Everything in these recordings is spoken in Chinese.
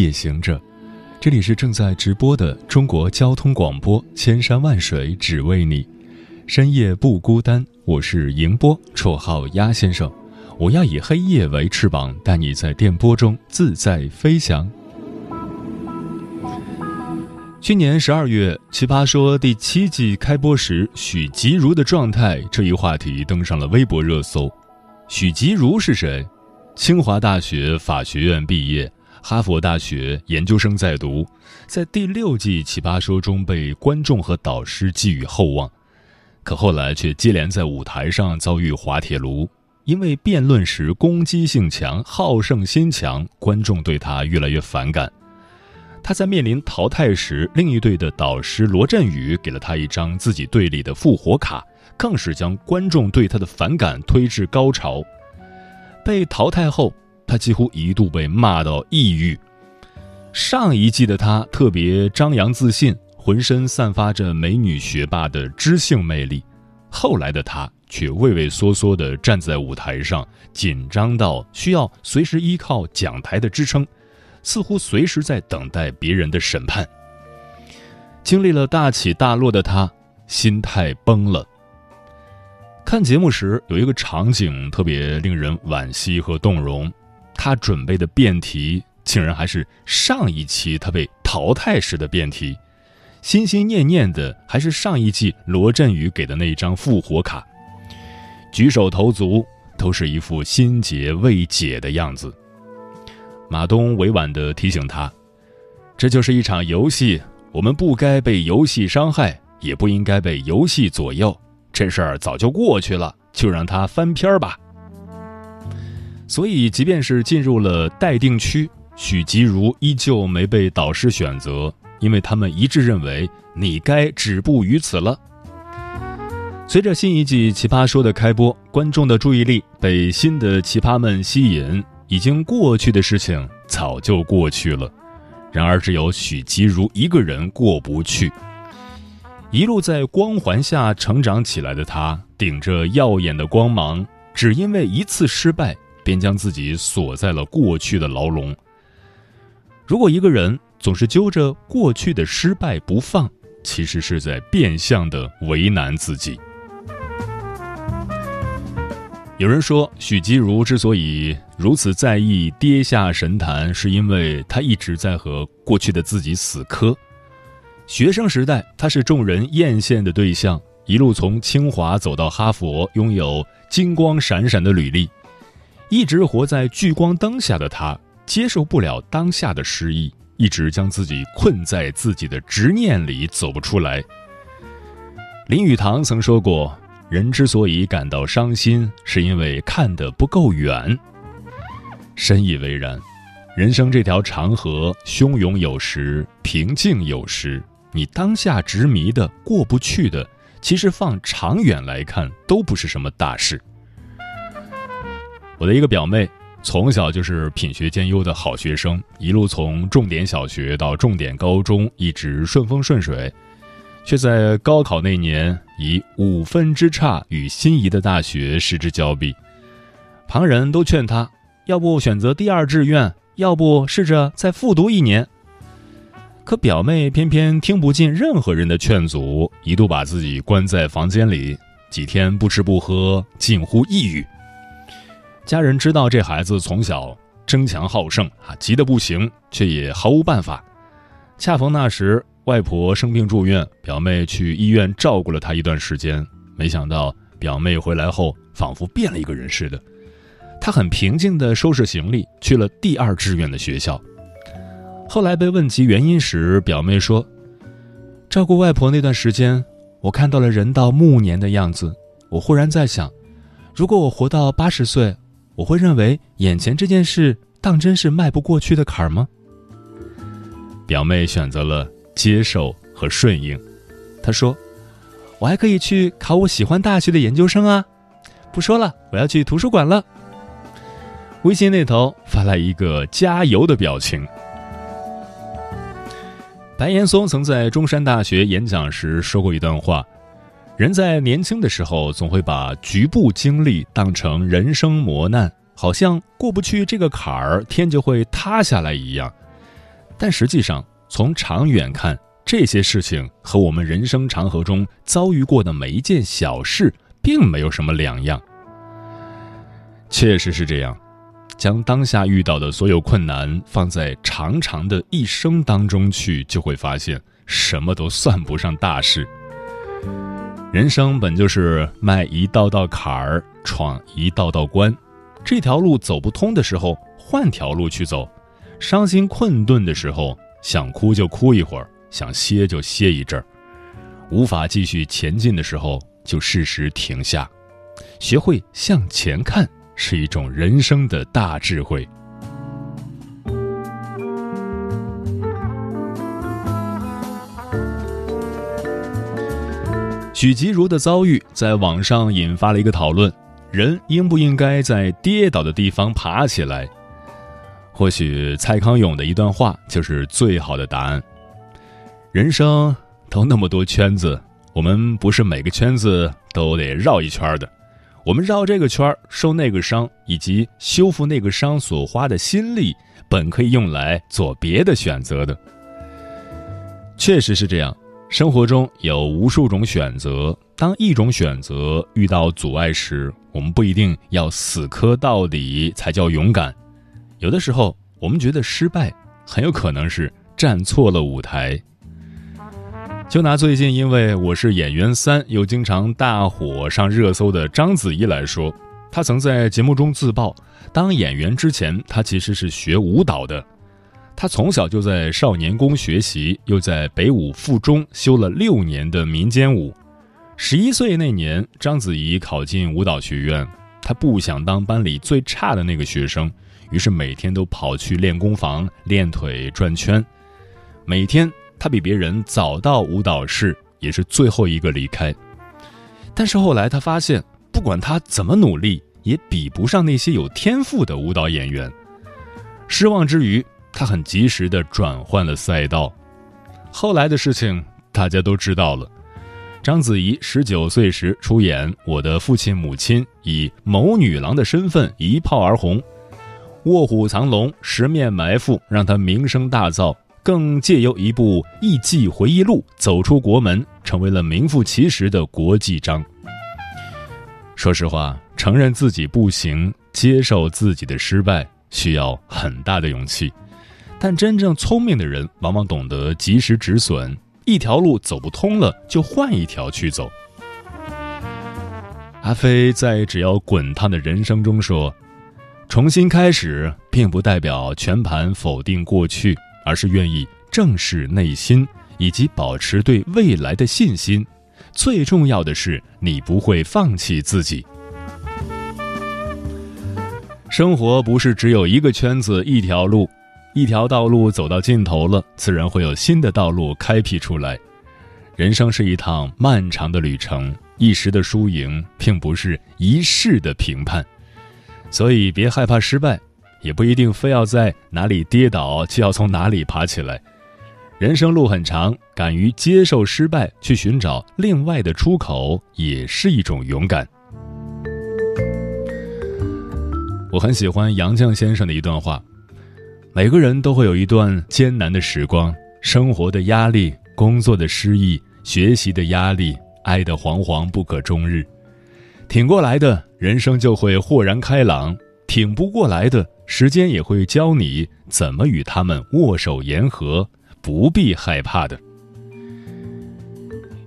夜行者，这里是正在直播的中国交通广播，千山万水只为你，深夜不孤单。我是迎波，绰号鸭先生。我要以黑夜为翅膀，带你在电波中自在飞翔。去年十二月，《奇葩说》第七季开播时，许吉如的状态这一话题登上了微博热搜。许吉如是谁？清华大学法学院毕业，哈佛大学研究生在读，在第六季《奇葩说》中被观众和导师寄予厚望，可后来却接连在舞台上遭遇滑铁卢，因为辩论时攻击性强、好胜心强，观众对他越来越反感。他在面临淘汰时，另一队的导师罗振宇给了他一张自己队里的复活卡，更是将观众对他的反感推至高潮。被淘汰后，他几乎一度被骂到抑郁。上一季的他特别张扬自信，浑身散发着美女学霸的知性魅力；后来的他却畏畏缩缩地站在舞台上，紧张到需要随时依靠讲台的支撑，似乎随时在等待别人的审判。经历了大起大落的他，心态崩了。看节目时，有一个场景特别令人惋惜和动容，他准备的辩题竟然还是上一期他被淘汰时的辩题，心心念念的还是上一季罗振宇给的那一张复活卡，举手投足都是一副心结未解的样子。马东委婉地提醒他：“这就是一场游戏，我们不该被游戏伤害，也不应该被游戏左右。”这事儿早就过去了，就让他翻篇儿吧。所以，即便是进入了待定区，许吉如依旧没被导师选择，因为他们一致认为你该止步于此了。随着新一季《奇葩说》的开播，观众的注意力被新的奇葩们吸引，已经过去的事情早就过去了。然而，只有许吉如一个人过不去。一路在光环下成长起来的他，顶着耀眼的光芒，只因为一次失败，便将自己锁在了过去的牢笼。如果一个人总是揪着过去的失败不放，其实是在变相的为难自己。有人说，许吉如之所以如此在意跌下神坛，是因为他一直在和过去的自己死磕。学生时代，他是众人艳羡的对象，一路从清华走到哈佛，拥有金光闪闪的履历。一直活在聚光灯下的他，接受不了当下的失意，一直将自己困在自己的执念里，走不出来。林语堂曾说过：“人之所以感到伤心，是因为看得不够远。”深以为然。人生这条长河，汹涌有时，平静有时。你当下执迷的过不去的，其实放长远来看都不是什么大事。我的一个表妹从小就是品学兼优的好学生，一路从重点小学到重点高中，一直顺风顺水，却在高考那年以五分之差与心仪的大学失之交臂。旁人都劝她，要不选择第二志愿，要不试着再复读一年。可表妹偏偏听不进任何人的劝阻，一度把自己关在房间里，几天不吃不喝，近乎抑郁。家人知道这孩子从小争强好胜啊，急得不行，却也毫无办法。恰逢那时外婆生病住院，表妹去医院照顾了她一段时间。没想到表妹回来后，仿佛变了一个人似的。她很平静地收拾行李，去了第二志愿的学校。后来被问及原因时，表妹说：“照顾外婆那段时间，我看到了人到暮年的样子。我忽然在想，如果我活到八十岁，我会认为眼前这件事当真是迈不过去的坎儿吗？表妹选择了接受和顺应。她说：“我还可以去考我喜欢大学的研究生啊！”不说了，我要去图书馆了。微信那头发来一个加油的表情。白岩松曾在中山大学演讲时说过一段话：人在年轻的时候，总会把局部经历当成人生磨难，好像过不去这个坎儿，天就会塌下来一样。但实际上，从长远看，这些事情和我们人生长河中遭遇过的每一件小事，并没有什么两样。确实是这样。将当下遇到的所有困难放在长长的一生当中去，就会发现什么都算不上大事。人生本就是迈一道道坎儿，闯一道道关。这条路走不通的时候，换条路去走；伤心困顿的时候，想哭就哭一会儿，想歇就歇一阵儿。无法继续前进的时候，就适时停下，学会向前看。是一种人生的大智慧。许吉如的遭遇在网上引发了一个讨论：人应不应该在跌倒的地方爬起来？或许蔡康永的一段话就是最好的答案。人生都那么多圈子，我们不是每个圈子都得绕一圈的。我们绕这个圈，受那个伤，以及修复那个伤所花的心力，本可以用来做别的选择的。确实是这样，生活中有无数种选择。当一种选择遇到阻碍时，我们不一定要死磕到底才叫勇敢。有的时候，我们觉得失败，很有可能是站错了舞台。就拿最近因为我是演员三又经常大火上热搜的章子怡来说，她曾在节目中自曝，当演员之前，她其实是学舞蹈的。他从小就在少年宫学习，又在北舞附中修了六年的民间舞。十一岁那年，章子怡考进舞蹈学院，她不想当班里最差的那个学生，于是每天都跑去练功房练腿转圈，每天。他比别人早到舞蹈室，也是最后一个离开。但是后来他发现，不管他怎么努力，也比不上那些有天赋的舞蹈演员。失望之余，他很及时的转换了赛道。后来的事情大家都知道了。章子怡十九岁时出演《我的父亲母亲》，以某女郎的身份一炮而红，《卧虎藏龙》《十面埋伏》让她名声大噪。更借由一部艺伎回忆录走出国门，成为了名副其实的国际章。说实话，承认自己不行，接受自己的失败，需要很大的勇气。但真正聪明的人，往往懂得及时止损，一条路走不通了，就换一条去走。阿飞在《只要滚烫的人生》中说：“重新开始，并不代表全盘否定过去。”而是愿意正视内心，以及保持对未来的信心。最重要的是，你不会放弃自己。生活不是只有一个圈子、一条路，一条道路走到尽头了，自然会有新的道路开辟出来。人生是一趟漫长的旅程，一时的输赢并不是一世的评判，所以别害怕失败。也不一定非要在哪里跌倒就要从哪里爬起来，人生路很长，敢于接受失败，去寻找另外的出口，也是一种勇敢。我很喜欢杨绛先生的一段话：每个人都会有一段艰难的时光，生活的压力、工作的失意、学习的压力、爱的惶惶不可终日，挺过来的人生就会豁然开朗；挺不过来的。时间也会教你怎么与他们握手言和，不必害怕的。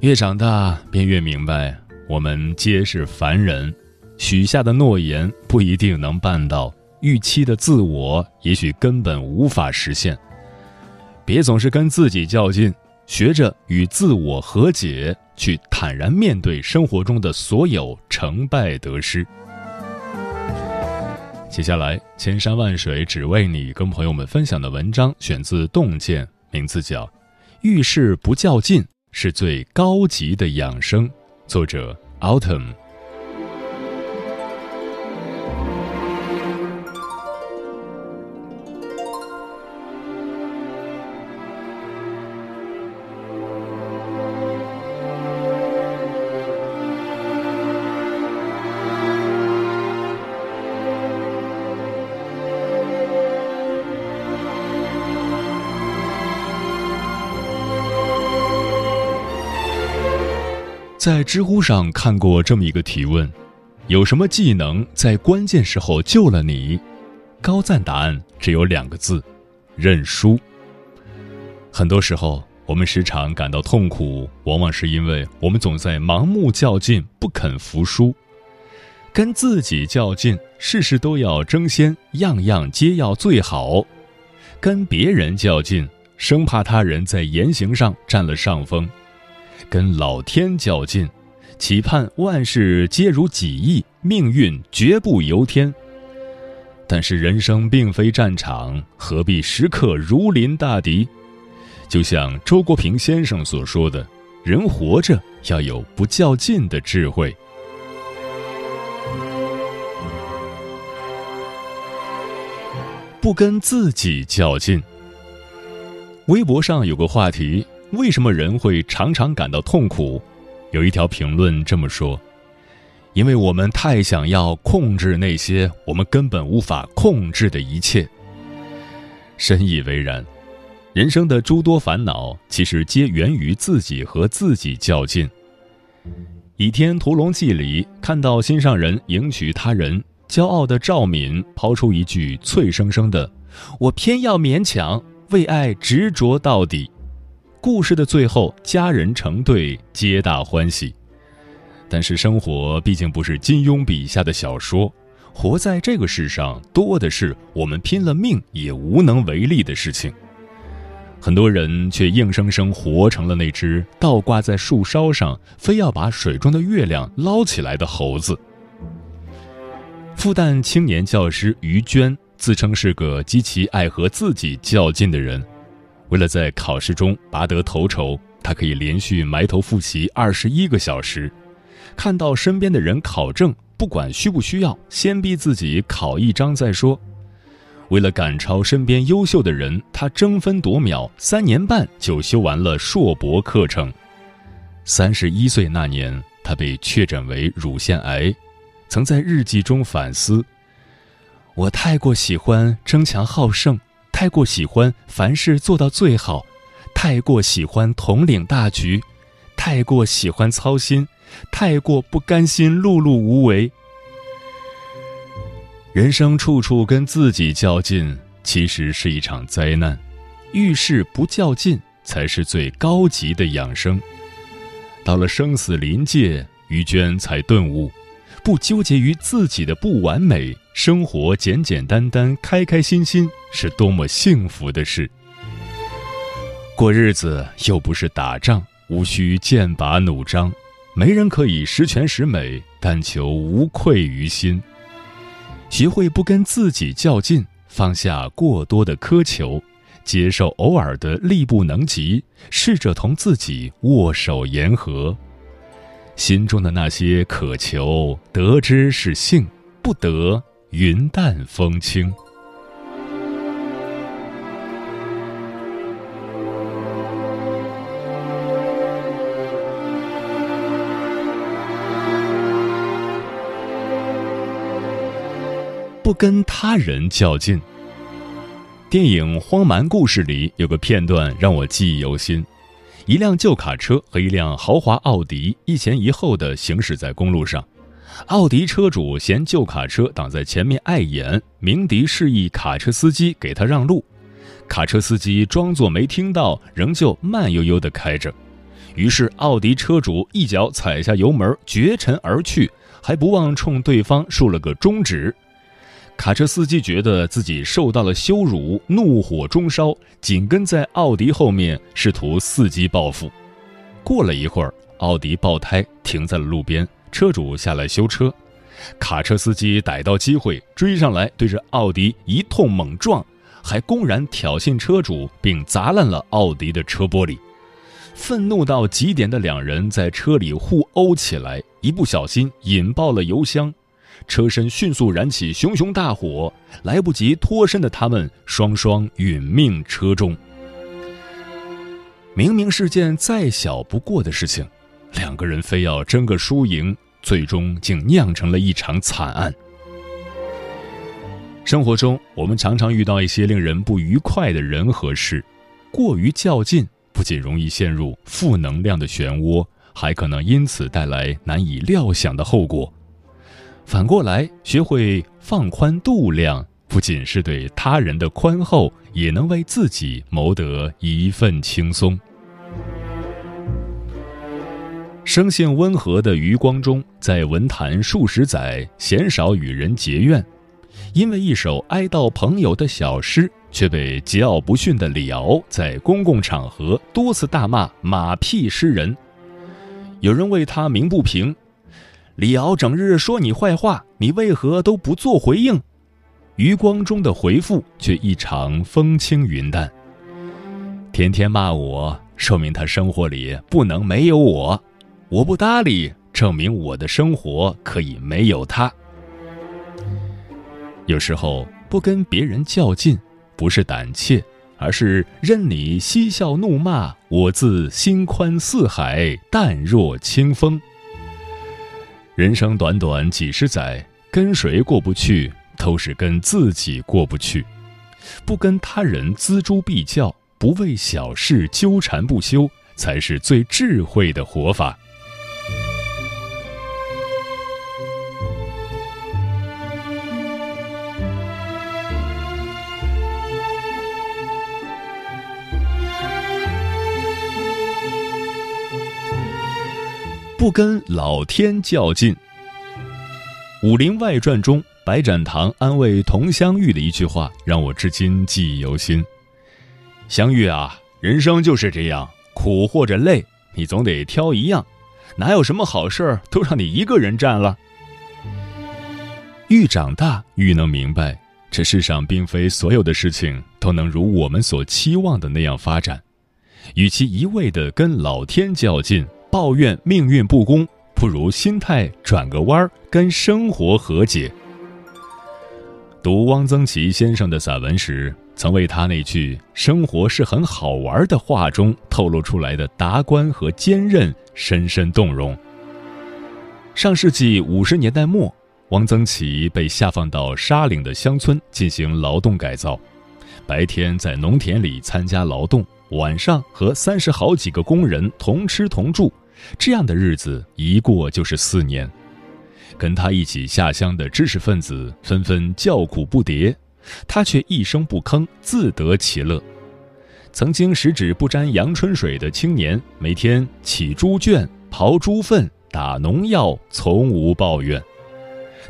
越长大，便越明白，我们皆是凡人，许下的诺言不一定能办到，预期的自我也许根本无法实现。别总是跟自己较劲，学着与自我和解，去坦然面对生活中的所有成败得失。接下来，千山万水只为你，跟朋友们分享的文章选自《洞见》，名字叫《遇事不较劲是最高级的养生》，作者 Autumn。在知乎上看过这么一个提问：有什么技能在关键时候救了你？高赞答案只有两个字：认输。很多时候，我们时常感到痛苦，往往是因为我们总在盲目较劲，不肯服输。跟自己较劲，事事都要争先，样样皆要最好；跟别人较劲，生怕他人在言行上占了上风。跟老天较劲，期盼万事皆如己意，命运绝不由天。但是人生并非战场，何必时刻如临大敌？就像周国平先生所说的：“人活着要有不较劲的智慧，不跟自己较劲。”微博上有个话题。为什么人会常常感到痛苦？有一条评论这么说：“因为我们太想要控制那些我们根本无法控制的一切。”深以为然。人生的诸多烦恼，其实皆源于自己和自己较劲。《倚天屠龙记》里看到心上人迎娶他人，骄傲的赵敏抛出一句脆生生的：“我偏要勉强为爱执着到底。”故事的最后，家人成对，皆大欢喜。但是生活毕竟不是金庸笔下的小说，活在这个世上，多的是我们拼了命也无能为力的事情。很多人却硬生生活成了那只倒挂在树梢上，非要把水中的月亮捞起来的猴子。复旦青年教师于娟自称是个极其爱和自己较劲的人。为了在考试中拔得头筹，他可以连续埋头复习二十一个小时。看到身边的人考证，不管需不需要，先逼自己考一张再说。为了赶超身边优秀的人，他争分夺秒，三年半就修完了硕博课程。三十一岁那年，他被确诊为乳腺癌，曾在日记中反思：“我太过喜欢争强好胜。”太过喜欢凡事做到最好，太过喜欢统领大局，太过喜欢操心，太过不甘心碌碌无为。人生处处跟自己较劲，其实是一场灾难。遇事不较劲，才是最高级的养生。到了生死临界，于娟才顿悟。不纠结于自己的不完美，生活简简单单、开开心心，是多么幸福的事。过日子又不是打仗，无需剑拔弩张，没人可以十全十美，但求无愧于心。学会不跟自己较劲，放下过多的苛求，接受偶尔的力不能及，试着同自己握手言和。心中的那些渴求，得之是幸，不得云淡风轻。不跟他人较劲。电影《荒蛮故事》里有个片段让我记忆犹新。一辆旧卡车和一辆豪华奥迪一前一后的行驶在公路上，奥迪车主嫌旧卡车挡在前面碍眼，鸣笛示意卡车司机给他让路。卡车司机装作没听到，仍旧慢悠悠地开着。于是奥迪车主一脚踩下油门，绝尘而去，还不忘冲对方竖了个中指。卡车司机觉得自己受到了羞辱，怒火中烧，紧跟在奥迪后面，试图伺机报复。过了一会儿，奥迪爆胎停在了路边，车主下来修车，卡车司机逮到机会追上来，对着奥迪一通猛撞，还公然挑衅车主，并砸烂了奥迪的车玻璃。愤怒到极点的两人在车里互殴起来，一不小心引爆了油箱，车身迅速燃起熊熊大火，来不及脱身的他们双双殒命车中。明明是件再小不过的事情，两个人非要争个输赢，最终竟酿成了一场惨案。生活中，我们常常遇到一些令人不愉快的人和事，过于较劲。不仅容易陷入负能量的漩涡，还可能因此带来难以料想的后果。反过来，学会放宽度量，不仅是对他人的宽厚，也能为自己谋得一份轻松。生性温和的余光中，在文坛数十载，鲜少与人结怨，因为一首哀悼朋友的小诗。却被桀骜不驯的李敖在公共场合多次大骂“马屁诗人”。有人为他鸣不平：“李敖整日说你坏话，你为何都不做回应？”余光中的回复却异常风轻云淡：“天天骂我，说明他生活里不能没有我；我不搭理，证明我的生活可以没有他。”有时候不跟别人较劲。不是胆怯，而是任你嬉笑怒骂，我自心宽似海，淡若清风。人生短短几十载，跟谁过不去，都是跟自己过不去。不跟他人锱铢必较，不为小事纠缠不休，才是最智慧的活法。不跟老天较劲，《武林外传》中白展堂安慰佟湘玉的一句话，让我至今记忆犹新。湘玉啊，人生就是这样，苦或者累，你总得挑一样，哪有什么好事儿都让你一个人占了。愈长大，愈能明白，这世上并非所有的事情都能如我们所期望的那样发展，与其一味的跟老天较劲。抱怨命运不公，不如心态转个弯儿，跟生活和解。读汪曾祺先生的散文时，曾为他那句“生活是很好玩”的话中透露出来的达观和坚韧深深动容。上世纪五十年代末，汪曾祺被下放到沙岭的乡村进行劳动改造，白天在农田里参加劳动，晚上和三十好几个工人同吃同住。这样的日子一过就是四年，跟他一起下乡的知识分子纷纷叫苦不迭，他却一声不吭，自得其乐。曾经十指不沾阳春水的青年，每天起猪圈、刨猪粪、打农药，从无抱怨。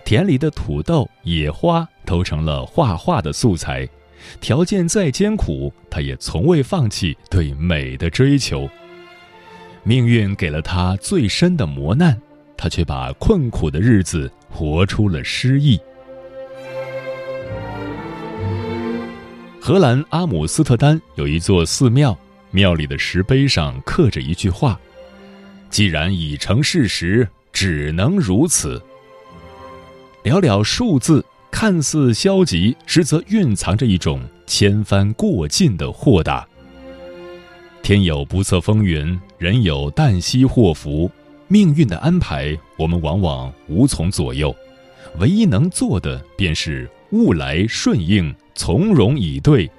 田里的土豆、野花都成了画画的素材，条件再艰苦，他也从未放弃对美的追求。命运给了他最深的磨难，他却把困苦的日子活出了诗意。荷兰阿姆斯特丹有一座寺庙，庙里的石碑上刻着一句话：“既然已成事实，只能如此。”寥寥数字，看似消极，实则蕴藏着一种千帆过尽的豁达。天有不测风云，人有旦夕祸福。命运的安排，我们往往无从左右，唯一能做的便是物来顺应，从容以对，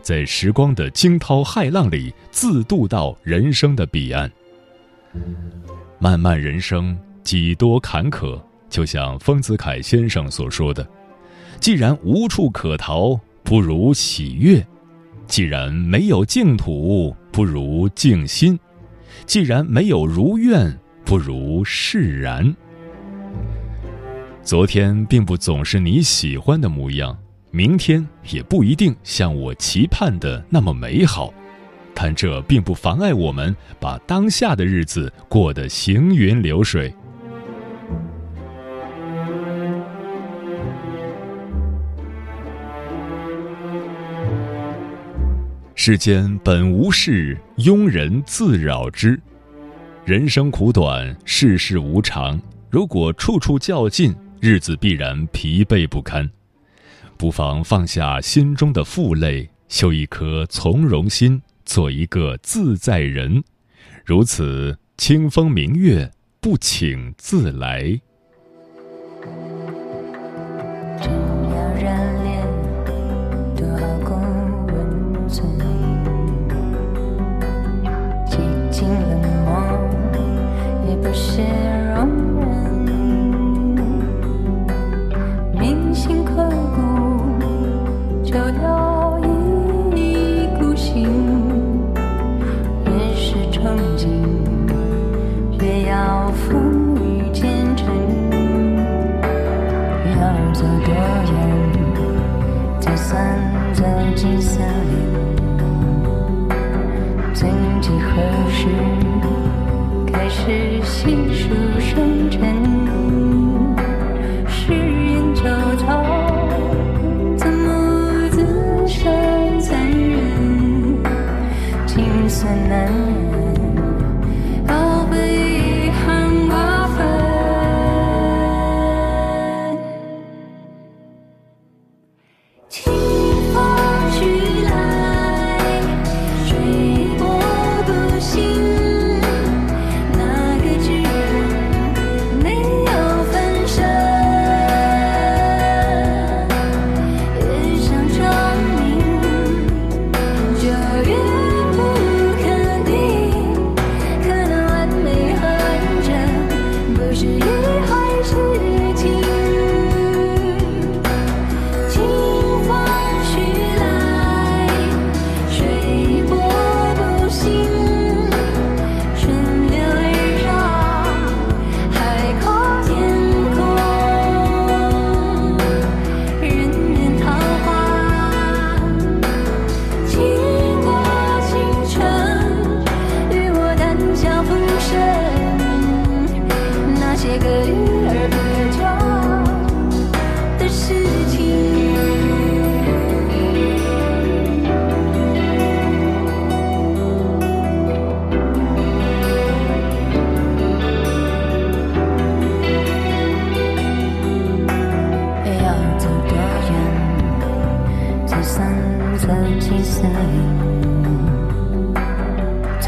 在时光的惊涛骇浪里，自渡到人生的彼岸。漫漫人生，几多坎坷，就像丰子恺先生所说的：“既然无处可逃，不如喜悦；既然没有净土。”不如静心，既然没有如愿，不如释然。昨天并不总是你喜欢的模样，明天也不一定像我期盼的那么美好，但这并不妨碍我们把当下的日子过得行云流水。世间本无事，庸人自扰之。人生苦短，世事无常。如果处处较劲，日子必然疲惫不堪。不妨放下心中的负累，修一颗从容心，做一个自在人。如此，清风明月不请自来。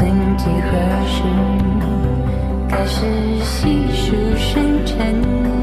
曾几何时，开始细数深沉。